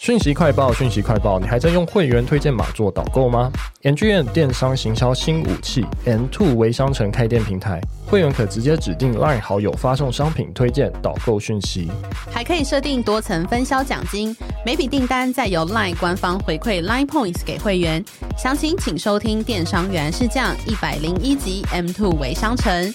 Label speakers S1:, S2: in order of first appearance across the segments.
S1: 讯息快报，讯息快报，你还在用会员推荐码做导购吗 ngm 电商行销新武器，M Two 微商城开店平台，会员可直接指定 LINE 好友发送商品推荐导购讯息，
S2: 还可以设定多层分销奖金，每笔订单再由 LINE 官方回馈 LINE Points 给会员。详情请收听电商原来是这样一百零一集 M Two 微商城。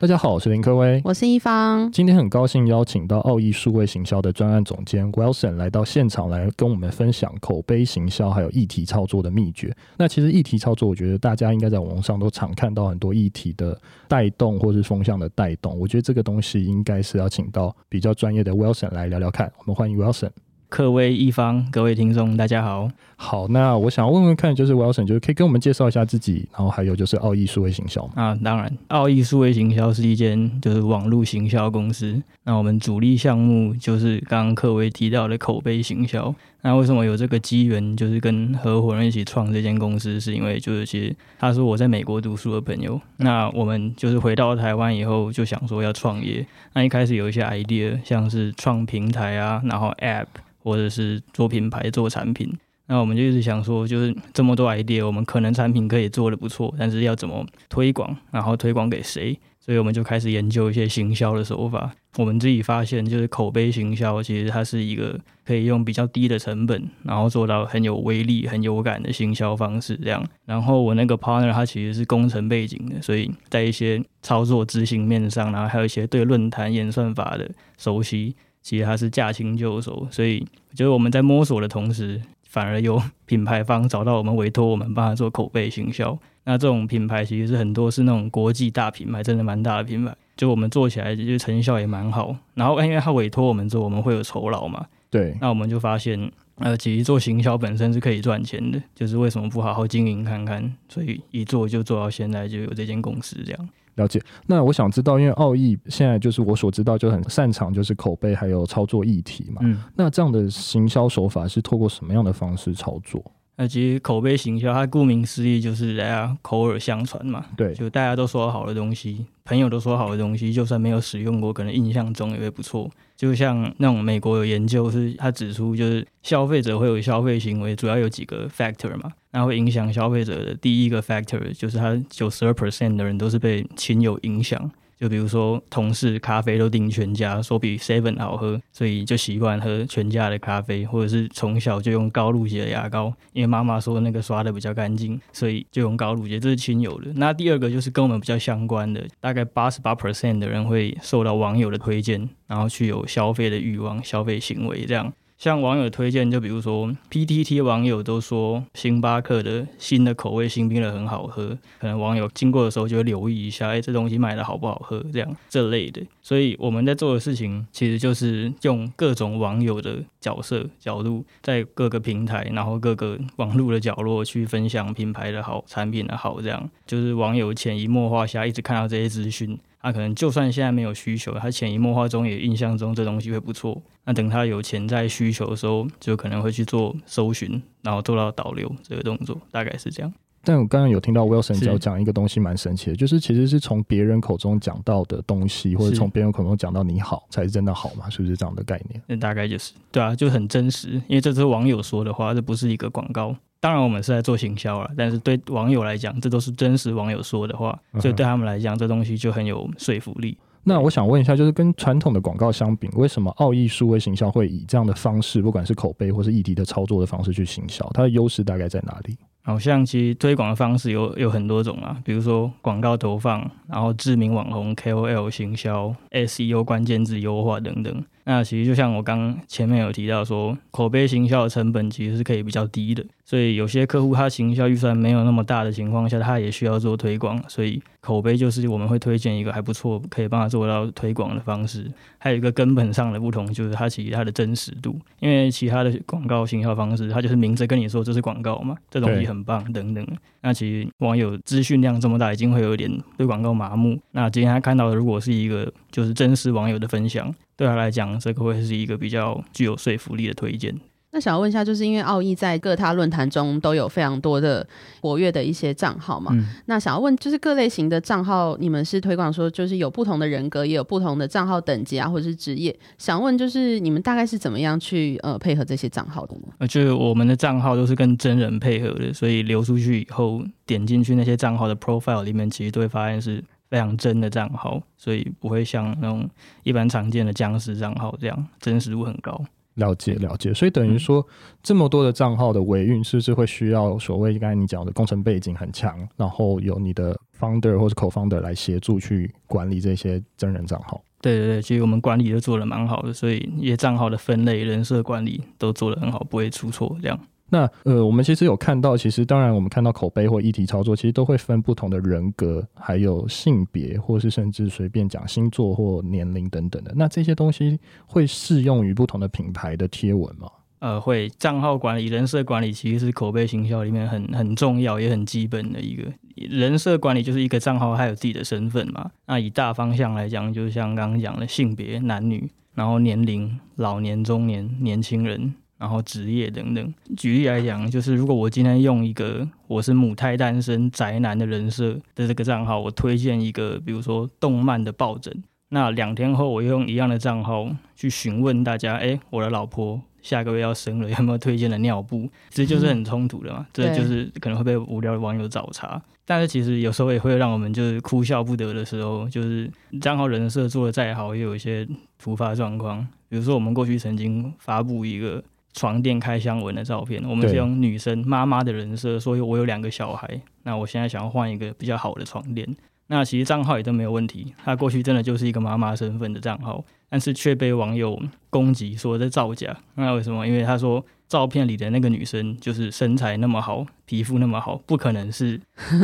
S1: 大家好，我是林科威，
S2: 我是一方。
S1: 今天很高兴邀请到奥义数位行销的专案总监 Wilson 来到现场，来跟我们分享口碑行销还有议题操作的秘诀。那其实议题操作，我觉得大家应该在网络上都常看到很多议题的带动或是风向的带动。我觉得这个东西应该是要请到比较专业的 Wilson 来聊聊看。我们欢迎 Wilson。
S3: 克威一方，各位听众，大家好。
S1: 好，那我想问问看，就是 Wilson，就是可以跟我们介绍一下自己，然后还有就是奥义数位行销
S3: 啊，当然，奥义数位行销是一间就是网络行销公司。那我们主力项目就是刚刚克威提到的口碑行销。那为什么有这个机缘，就是跟合伙人一起创这间公司？是因为就是其实他是我在美国读书的朋友。那我们就是回到台湾以后，就想说要创业。那一开始有一些 idea，像是创平台啊，然后 app。或者是做品牌、做产品，那我们就一直想说，就是这么多 idea，我们可能产品可以做得不错，但是要怎么推广，然后推广给谁？所以我们就开始研究一些行销的手法。我们自己发现，就是口碑行销，其实它是一个可以用比较低的成本，然后做到很有威力、很有感的行销方式。这样，然后我那个 partner 他其实是工程背景的，所以在一些操作执行面上，然后还有一些对论坛演算法的熟悉。其实他是驾轻就熟，所以就是我们在摸索的同时，反而有品牌方找到我们，委托我们帮他做口碑行销。那这种品牌其实是很多是那种国际大品牌，真的蛮大的品牌。就我们做起来，就成效也蛮好。然后因为他委托我们做，我们会有酬劳嘛。
S1: 对。那
S3: 我们就发现，呃，其实做行销本身是可以赚钱的，就是为什么不好好经营看看？所以一做就做到现在，就有这间公司这样。
S1: 了解，那我想知道，因为奥义现在就是我所知道就很擅长就是口碑还有操作议题嘛，嗯，那这样的行销手法是透过什么样的方式操作？
S3: 那其实口碑行销，它顾名思义就是大家口耳相传嘛。
S1: 对，
S3: 就大家都说好的东西，朋友都说好的东西，就算没有使用过，可能印象中也会不错。就像那种美国有研究是，他指出就是消费者会有消费行为，主要有几个 factor 嘛，那会影响消费者的第一个 factor 就是他九十二 percent 的人都是被亲友影响。就比如说，同事咖啡都订全家，说比 Seven 好喝，所以就习惯喝全家的咖啡，或者是从小就用高露洁的牙膏，因为妈妈说那个刷的比较干净，所以就用高露洁，这是亲友的。那第二个就是跟我们比较相关的，大概八十八 percent 的人会受到网友的推荐，然后去有消费的欲望、消费行为这样。像网友推荐，就比如说 PTT 网友都说星巴克的新的口味新冰乐很好喝，可能网友经过的时候就会留意一下，哎，这东西卖的好不好喝？这样这类的。所以我们在做的事情，其实就是用各种网友的角色角度，在各个平台，然后各个网络的角落去分享品牌的好、产品的好，这样就是网友潜移默化下一直看到这些资讯。他可能就算现在没有需求，他潜移默化中也印象中这东西会不错。那等他有潜在需求的时候，就可能会去做搜寻，然后做到导流这个动作，大概是这样。
S1: 但我刚刚有听到 Wilson 有讲一个东西蛮神奇的，就是其实是从别人口中讲到的东西，或者从别人口中讲到你好，才是真的好嘛？是不是这样的概念？
S3: 那大概就是对啊，就很真实，因为这是网友说的话，这不是一个广告。当然，我们是在做行销了，但是对网友来讲，这都是真实网友说的话，所以对他们来讲，这东西就很有说服力。
S1: 那我想问一下，就是跟传统的广告相比，为什么奥义数位行销会以这样的方式，不管是口碑或是议题的操作的方式去行销？它的优势大概在哪里？
S3: 好像其实推广的方式有有很多种啊，比如说广告投放，然后知名网红 KOL 行销，SEO 关键字优化等等。那其实就像我刚前面有提到说，口碑行销的成本其实是可以比较低的，所以有些客户他行销预算没有那么大的情况下，他也需要做推广，所以口碑就是我们会推荐一个还不错可以帮他做到推广的方式。还有一个根本上的不同就是它其实它的真实度，因为其他的广告行销方式，它就是明着跟你说这是广告嘛，这东西很棒等等。那其实网友资讯量这么大，已经会有点对广告麻木。那今天他看到的如果是一个就是真实网友的分享，对他来讲，这个会是一个比较具有说服力的推荐。
S2: 那想要问一下，就是因为奥义在各大论坛中都有非常多的活跃的一些账号嘛？嗯、那想要问，就是各类型的账号，你们是推广说，就是有不同的人格，也有不同的账号等级啊，或者是职业？想问，就是你们大概是怎么样去呃配合这些账号的呢？
S3: 呃，就是我们的账号都是跟真人配合的，所以流出去以后，点进去那些账号的 profile 里面，其实都会发现是非常真的账号，所以不会像那种一般常见的僵尸账号这样真实度很高。
S1: 了解了解，所以等于说、嗯、这么多的账号的维运，是不是会需要所谓刚才你讲的工程背景很强，然后有你的 founder 或者 co-founder 来协助去管理这些真人账号？
S3: 对对对，其实我们管理都做得蛮好的，所以一些账号的分类、人设管理都做得很好，不会出错这样。
S1: 那呃，我们其实有看到，其实当然我们看到口碑或议题操作，其实都会分不同的人格，还有性别，或是甚至随便讲星座或年龄等等的。那这些东西会适用于不同的品牌的贴文吗？
S3: 呃，会。账号管理、人设管理其实是口碑行销里面很很重要也很基本的一个。人设管理就是一个账号还有自己的身份嘛。那以大方向来讲，就像刚刚讲的性别男女，然后年龄老年、中年、年轻人。然后职业等等，举例来讲，就是如果我今天用一个我是母胎单身宅男的人设的这个账号，我推荐一个比如说动漫的抱枕，那两天后我又用一样的账号去询问大家，哎，我的老婆下个月要生了，有没有推荐的尿布？这就是很冲突的嘛，这就是可能会被无聊的网友找茬。但是其实有时候也会让我们就是哭笑不得的时候，就是账号人设做的再好，也有一些突发状况。比如说我们过去曾经发布一个。床垫开箱文的照片，我们是用女生妈妈的人设，所以我有两个小孩，那我现在想要换一个比较好的床垫，那其实账号也都没有问题，他过去真的就是一个妈妈身份的账号，但是却被网友攻击说在造假，那为什么？因为他说。照片里的那个女生就是身材那么好，皮肤那么好，不可能是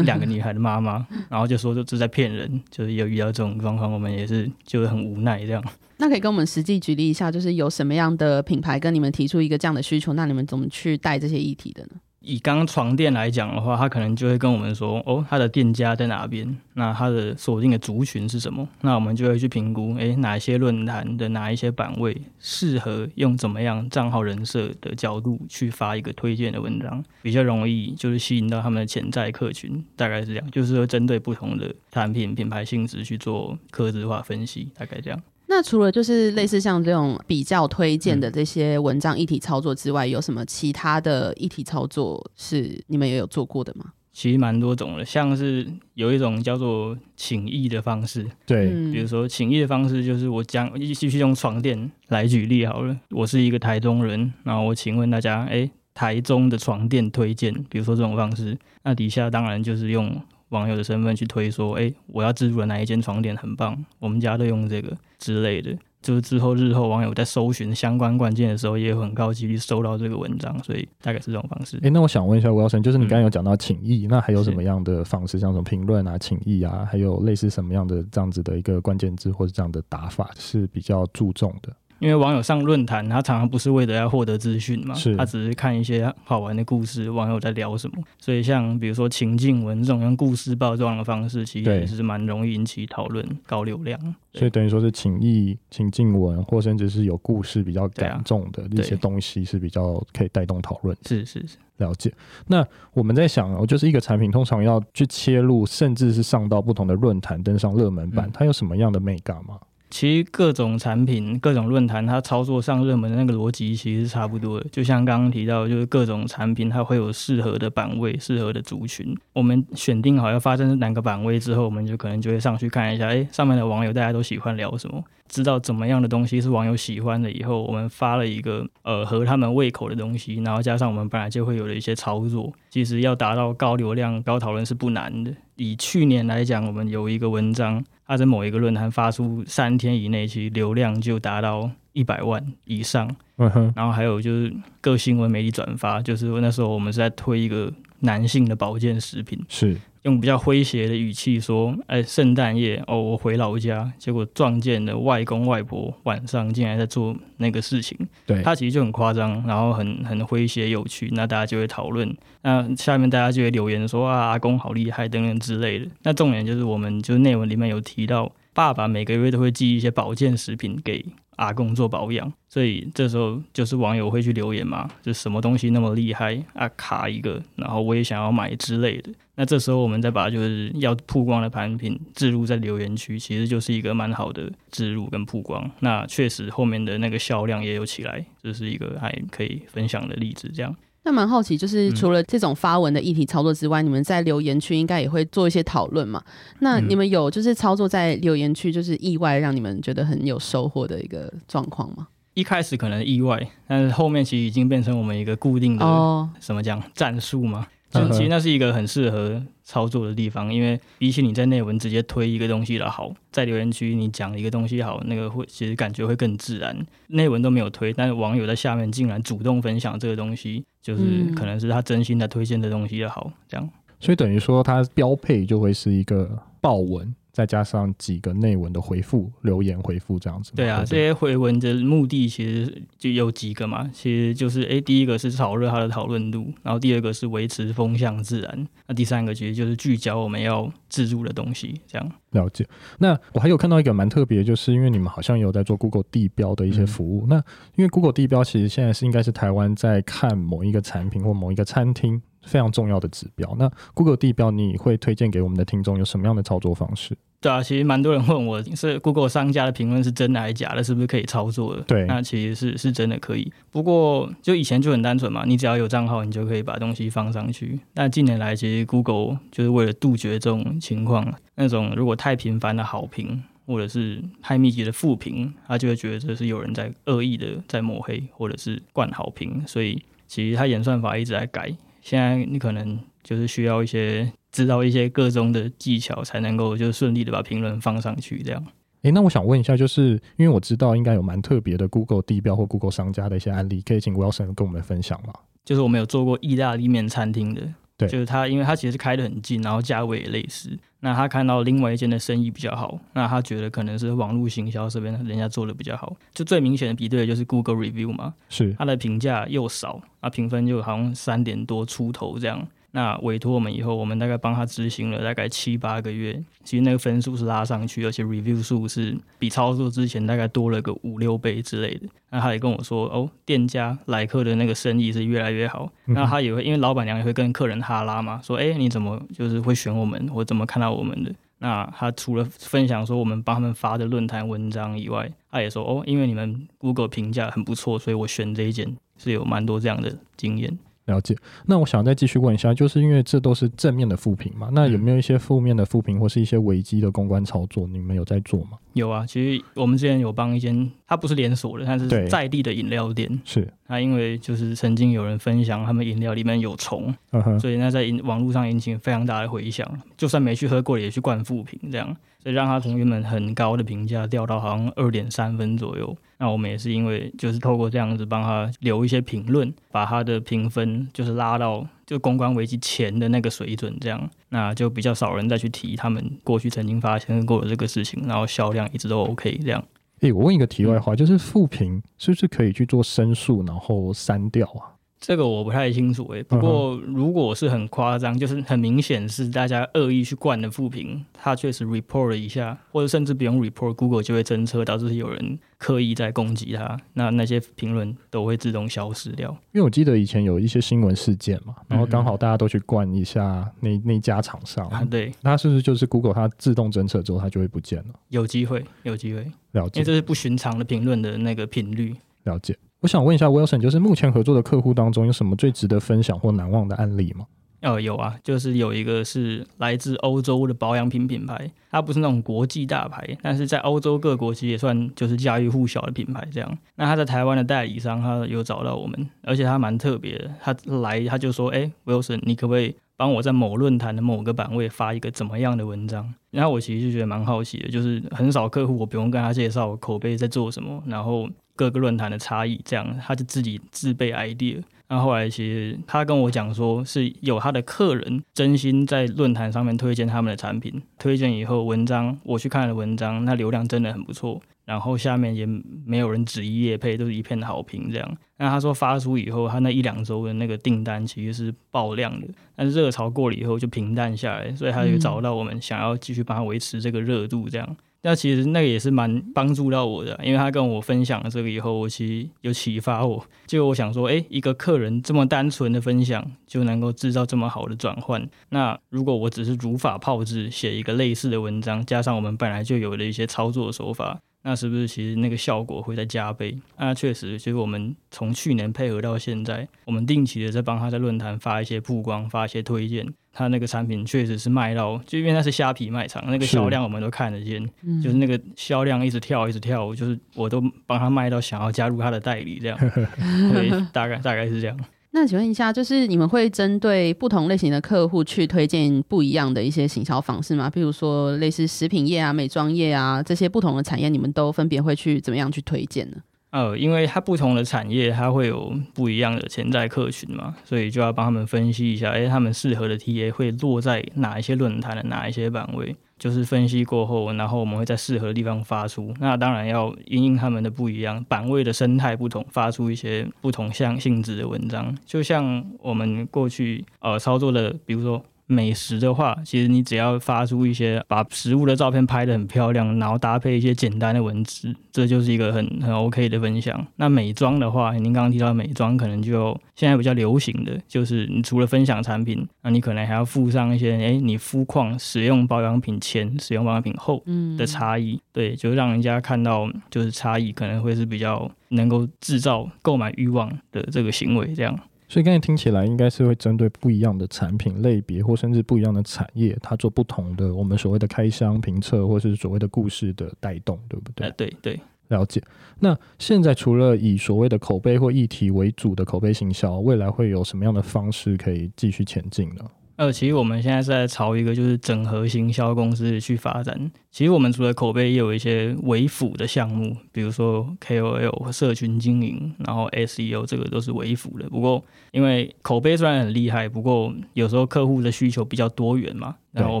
S3: 两个女孩的妈妈。然后就说这是在骗人，就是有遇到这种状况，我们也是就是很无奈这样。
S2: 那可以跟我们实际举例一下，就是有什么样的品牌跟你们提出一个这样的需求，那你们怎么去带这些议题的呢？
S3: 以刚床垫来讲的话，他可能就会跟我们说，哦，他的店家在哪边？那他的锁定的族群是什么？那我们就会去评估，诶，哪一些论坛的哪一些版位适合用怎么样账号人设的角度去发一个推荐的文章，比较容易就是吸引到他们的潜在客群，大概是这样，就是说针对不同的产品品牌性质去做客制化分析，大概这样。
S2: 那除了就是类似像这种比较推荐的这些文章议题操作之外，嗯、有什么其他的议题操作是你们也有做过的吗？
S3: 其实蛮多种的，像是有一种叫做请意的方式，
S1: 对，
S3: 比如说请意的方式就是我讲继续用床垫来举例好了，我是一个台中人，然后我请问大家，哎，台中的床垫推荐，比如说这种方式，那底下当然就是用。网友的身份去推说，哎、欸，我要置入的哪一间床垫很棒，我们家都用这个之类的。就是之后日后网友在搜寻相关关键的时候，也有很高几率搜到这个文章，所以大概是这种方式。
S1: 哎、欸，那我想问一下 Wilson，就是你刚刚有讲到请益，嗯、那还有什么样的方式，像什么评论啊、请益啊，还有类似什么样的这样子的一个关键字或者这样的打法是比较注重的？
S3: 因为网友上论坛，他常常不是为了要获得资讯嘛，
S1: 是
S3: 他只是看一些好玩的故事，网友在聊什么。所以像比如说情境文这种用故事包装的方式，其实也是蛮容易引起讨论、高流量。
S1: 所以等于说是情意、情境文，或甚至是有故事比较感重的一些东西，是比较可以带动讨论。
S3: 是是是，
S1: 了解。那我们在想哦，就是一个产品通常要去切入，甚至是上到不同的论坛，登上热门版，嗯、它有什么样的美感吗？
S3: 其实各种产品、各种论坛，它操作上热门的那个逻辑其实是差不多的。就像刚刚提到，就是各种产品它会有适合的版位、适合的族群。我们选定好要发生哪个版位之后，我们就可能就会上去看一下，哎，上面的网友大家都喜欢聊什么，知道怎么样的东西是网友喜欢的以后，我们发了一个呃合他们胃口的东西，然后加上我们本来就会有的一些操作，其实要达到高流量、高讨论是不难的。以去年来讲，我们有一个文章，它在某一个论坛发出三天以内，其实流量就达到一百万以上。
S1: 嗯哼。
S3: 然后还有就是各新闻媒体转发，就是那时候我们是在推一个男性的保健食品。
S1: 是。
S3: 用比较诙谐的语气说：“哎，圣诞夜哦，我回老家，结果撞见了外公外婆晚上竟然在做那个事情。
S1: 对，
S3: 他其实就很夸张，然后很很诙谐有趣，那大家就会讨论，那下面大家就会留言说啊，阿公好厉害等等之类的。那重点就是我们就是内文里面有提到，爸爸每个月都会寄一些保健食品给。”阿公做保养，所以这时候就是网友会去留言嘛，就什么东西那么厉害啊，卡一个，然后我也想要买之类的。那这时候我们再把就是要曝光的产品置入在留言区，其实就是一个蛮好的置入跟曝光。那确实后面的那个销量也有起来，这是一个还可以分享的例子，这样。
S2: 那蛮好奇，就是除了这种发文的议题操作之外，嗯、你们在留言区应该也会做一些讨论嘛？那你们有就是操作在留言区，就是意外让你们觉得很有收获的一个状况吗？
S3: 一开始可能意外，但是后面其实已经变成我们一个固定的、哦、什么讲战术嘛。就其实那是一个很适合操作的地方，因为比起你在内文直接推一个东西的好，在留言区你讲一个东西好，那个会其实感觉会更自然。内文都没有推，但是网友在下面竟然主动分享这个东西，就是可能是他真心在推荐的东西的好，这样。
S1: 所以等于说，它标配就会是一个爆文。再加上几个内文的回复、留言回复这样子。
S3: 对啊，这些回文的目的其实就有几个嘛，其实就是哎，第一个是炒热它的讨论度，然后第二个是维持风向自然，那第三个其实就是聚焦我们要置入的东西，这样。
S1: 了解。那我还有看到一个蛮特别，就是因为你们好像有在做 Google 地标的一些服务。嗯、那因为 Google 地标其实现在是应该是台湾在看某一个产品或某一个餐厅。非常重要的指标。那 Google 地标，你会推荐给我们的听众有什么样的操作方式？
S3: 对啊，其实蛮多人问我是 Google 商家的评论是真的还是假的，是不是可以操作的？
S1: 对，
S3: 那其实是是真的可以。不过就以前就很单纯嘛，你只要有账号，你就可以把东西放上去。但近年来，其实 Google 就是为了杜绝这种情况，那种如果太频繁的好评或者是太密集的负评，他就会觉得这是有人在恶意的在抹黑或者是灌好评，所以其实他演算法一直在改。现在你可能就是需要一些知道一些各中的技巧，才能够就顺利的把评论放上去。这样，诶、
S1: 欸，那我想问一下，就是因为我知道应该有蛮特别的 Google 地标或 Google 商家的一些案例，可以请 Wilson 跟我们分享吗？
S3: 就是我们有做过意大利面餐厅的。
S1: 对，
S3: 就是他，因为他其实开的很近，然后价位也类似。那他看到另外一间的生意比较好，那他觉得可能是网络行销这边人家做的比较好。就最明显的比对就是 Google Review 嘛，
S1: 是它
S3: 的评价又少，啊，评分就好像三点多出头这样。那委托我们以后，我们大概帮他执行了大概七八个月，其实那个分数是拉上去，而且 review 数是比操作之前大概多了个五六倍之类的。那他也跟我说，哦，店家来客的那个生意是越来越好。嗯、那他也会，因为老板娘也会跟客人哈拉嘛，说，哎，你怎么就是会选我们，或怎么看到我们的？那他除了分享说我们帮他们发的论坛文章以外，他也说，哦，因为你们 Google 评价很不错，所以我选这一间是有蛮多这样的经验。
S1: 了解，那我想再继续问一下，就是因为这都是正面的负评嘛，那有没有一些负面的负评或是一些危机的公关操作，你们有在做吗？
S3: 有啊，其实我们之前有帮一间，它不是连锁的，它是在地的饮料店，
S1: 是。
S3: 那因为就是曾经有人分享他们饮料里面有虫，所以那在网络上引起非常大的回响，就算没去喝过也去灌负评这样。所以让他从原本很高的评价掉到好像二点三分左右。那我们也是因为就是透过这样子帮他留一些评论，把他的评分就是拉到就公关危机前的那个水准，这样那就比较少人再去提他们过去曾经发生过的这个事情，然后销量一直都 OK 这
S1: 样。诶、我问一个题外话，就是负评是不是可以去做申诉，然后删掉啊？
S3: 这个我不太清楚诶、欸，不过如果是很夸张，就是很明显是大家恶意去灌的负评，他确实 report 了一下，或者甚至不用 report，Google 就会侦测导致有人刻意在攻击他，那那些评论都会自动消失掉。
S1: 因为我记得以前有一些新闻事件嘛，然后刚好大家都去灌一下那那家厂商，
S3: 啊，对，
S1: 那是不是就是 Google 它自动侦测之后它就会不见了？
S3: 有机会，有机会，
S1: 了解，
S3: 因为这是不寻常的评论的那个频率，
S1: 了解。我想问一下 Wilson，就是目前合作的客户当中有什么最值得分享或难忘的案例吗？
S3: 哦，有啊，就是有一个是来自欧洲的保养品品牌，它不是那种国际大牌，但是在欧洲各国其实也算就是家喻户晓的品牌这样。那他在台湾的代理商，他有找到我们，而且他蛮特别的，他来他就说，哎，Wilson，你可不可以帮我在某论坛的某个版位发一个怎么样的文章。然后我其实就觉得蛮好奇的，就是很少客户我不用跟他介绍口碑在做什么，然后各个论坛的差异，这样他就自己自备 idea。那后来其实他跟我讲说，是有他的客人真心在论坛上面推荐他们的产品，推荐以后文章我去看了文章，那流量真的很不错。然后下面也没有人质疑业配，都是一片好评这样。那他说发出以后，他那一两周的那个订单其实是爆量的，但是热潮过了以后就平淡下来，所以他就找到我们想要继续帮他维持这个热度这样。那、其实那个也是蛮帮助到我的，因为他跟我分享了这个以后，我其实有启发我。就我想说，诶，一个客人这么单纯的分享就能够制造这么好的转换。那如果我只是如法炮制写一个类似的文章，加上我们本来就有的一些操作手法。那是不是其实那个效果会再加倍？那确实，其实我们从去年配合到现在，我们定期的在帮他在论坛发一些曝光，发一些推荐。他那个产品确实是卖到，就因为那是虾皮卖场，那个销量我们都看得见，是就是那个销量一直跳，一直跳，就是我都帮他卖到想要加入他的代理这样。对，大概大概是这样。
S2: 那请问一下，就是你们会针对不同类型的客户去推荐不一样的一些行销方式吗？比如说类似食品业啊、美妆业啊这些不同的产业，你们都分别会去怎么样去推荐呢？
S3: 呃，因为它不同的产业，它会有不一样的潜在客群嘛，所以就要帮他们分析一下，哎，他们适合的 TA 会落在哪一些论坛的哪一些版位。就是分析过后，然后我们会在适合的地方发出。那当然要因应他们的不一样，版位的生态不同，发出一些不同像性质的文章。就像我们过去呃操作的，比如说。美食的话，其实你只要发出一些把食物的照片拍得很漂亮，然后搭配一些简单的文字，这就是一个很很 OK 的分享。那美妆的话，您刚刚提到美妆，可能就现在比较流行的就是，你除了分享产品，那你可能还要附上一些，哎，你肤况使用保养品前、使用保养品后的差异，嗯、对，就让人家看到就是差异，可能会是比较能够制造购买欲望的这个行为，这样。
S1: 所以刚才听起来应该是会针对不一样的产品类别，或甚至不一样的产业，它做不同的我们所谓的开箱评测，或是所谓的故事的带动，对不对？
S3: 呃、对对，
S1: 了解。那现在除了以所谓的口碑或议题为主的口碑行销，未来会有什么样的方式可以继续前进呢？
S3: 呃，其实我们现在是在朝一个就是整合行销公司去发展。其实我们除了口碑，也有一些微辅的项目，比如说 KOL 社群经营，然后 SEO 这个都是微辅的。不过，因为口碑虽然很厉害，不过有时候客户的需求比较多元嘛，然后我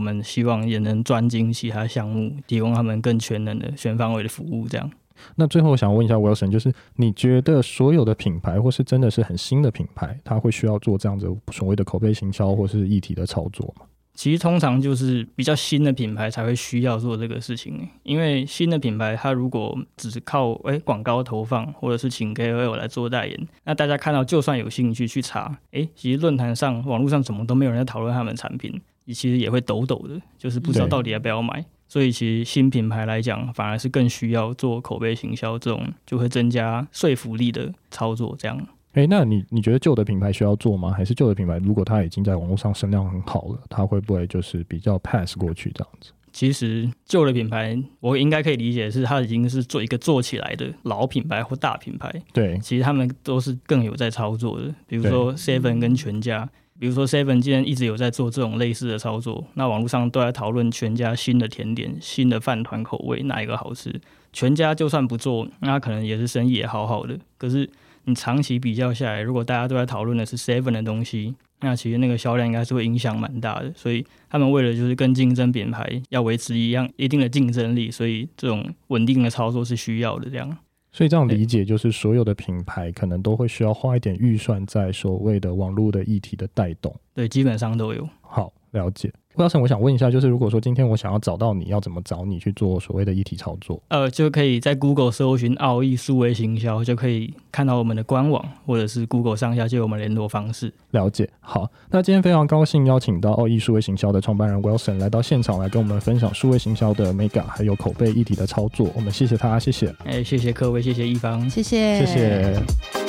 S3: 们希望也能专精其他项目，提供他们更全能的全方位的服务，这样。
S1: 那最后我想问一下 Wilson，就是你觉得所有的品牌，或是真的是很新的品牌，它会需要做这样子所谓的口碑行销，或是议题的操作吗？
S3: 其实通常就是比较新的品牌才会需要做这个事情，因为新的品牌它如果只是靠诶广告投放，或者是请 KOL 来做代言，那大家看到就算有兴趣去查，诶，其实论坛上、网络上怎么都没有人在讨论他们的产品，你其实也会抖抖的，就是不知道到底要不要买。所以，其实新品牌来讲，反而是更需要做口碑行销，这种就会增加说服力的操作。这样，
S1: 诶、欸，那你你觉得旧的品牌需要做吗？还是旧的品牌如果它已经在网络上声量很好了，它会不会就是比较 pass 过去这样子？
S3: 其实旧的品牌，我应该可以理解是它已经是做一个做起来的老品牌或大品牌。
S1: 对，
S3: 其实他们都是更有在操作的，比如说 Seven 跟全家。比如说，Seven 既然一直有在做这种类似的操作，那网络上都在讨论全家新的甜点、新的饭团口味哪一个好吃。全家就算不做，那可能也是生意也好好的。可是你长期比较下来，如果大家都在讨论的是 Seven 的东西，那其实那个销量应该是会影响蛮大的。所以他们为了就是跟竞争品牌要维持一样一定的竞争力，所以这种稳定的操作是需要的。这样。
S1: 所以这样理解就是，所有的品牌可能都会需要花一点预算在所谓的网络的议题的带动。
S3: 对，基本上都有。
S1: 好，了解。Wilson，我想问一下，就是如果说今天我想要找到你，要怎么找你去做所谓的议题操作？
S3: 呃，就可以在 Google 搜寻“奥义数位行销”，就可以看到我们的官网，或者是 Google 上下就有我们联络方式。
S1: 了解。好，那今天非常高兴邀请到奥义数位行销的创办人 Wilson 来到现场，来跟我们分享数位行销的美感，还有口碑议题的操作。我们谢谢他，谢谢。
S3: 哎，谢谢各位，谢谢一方，
S2: 谢谢，谢谢。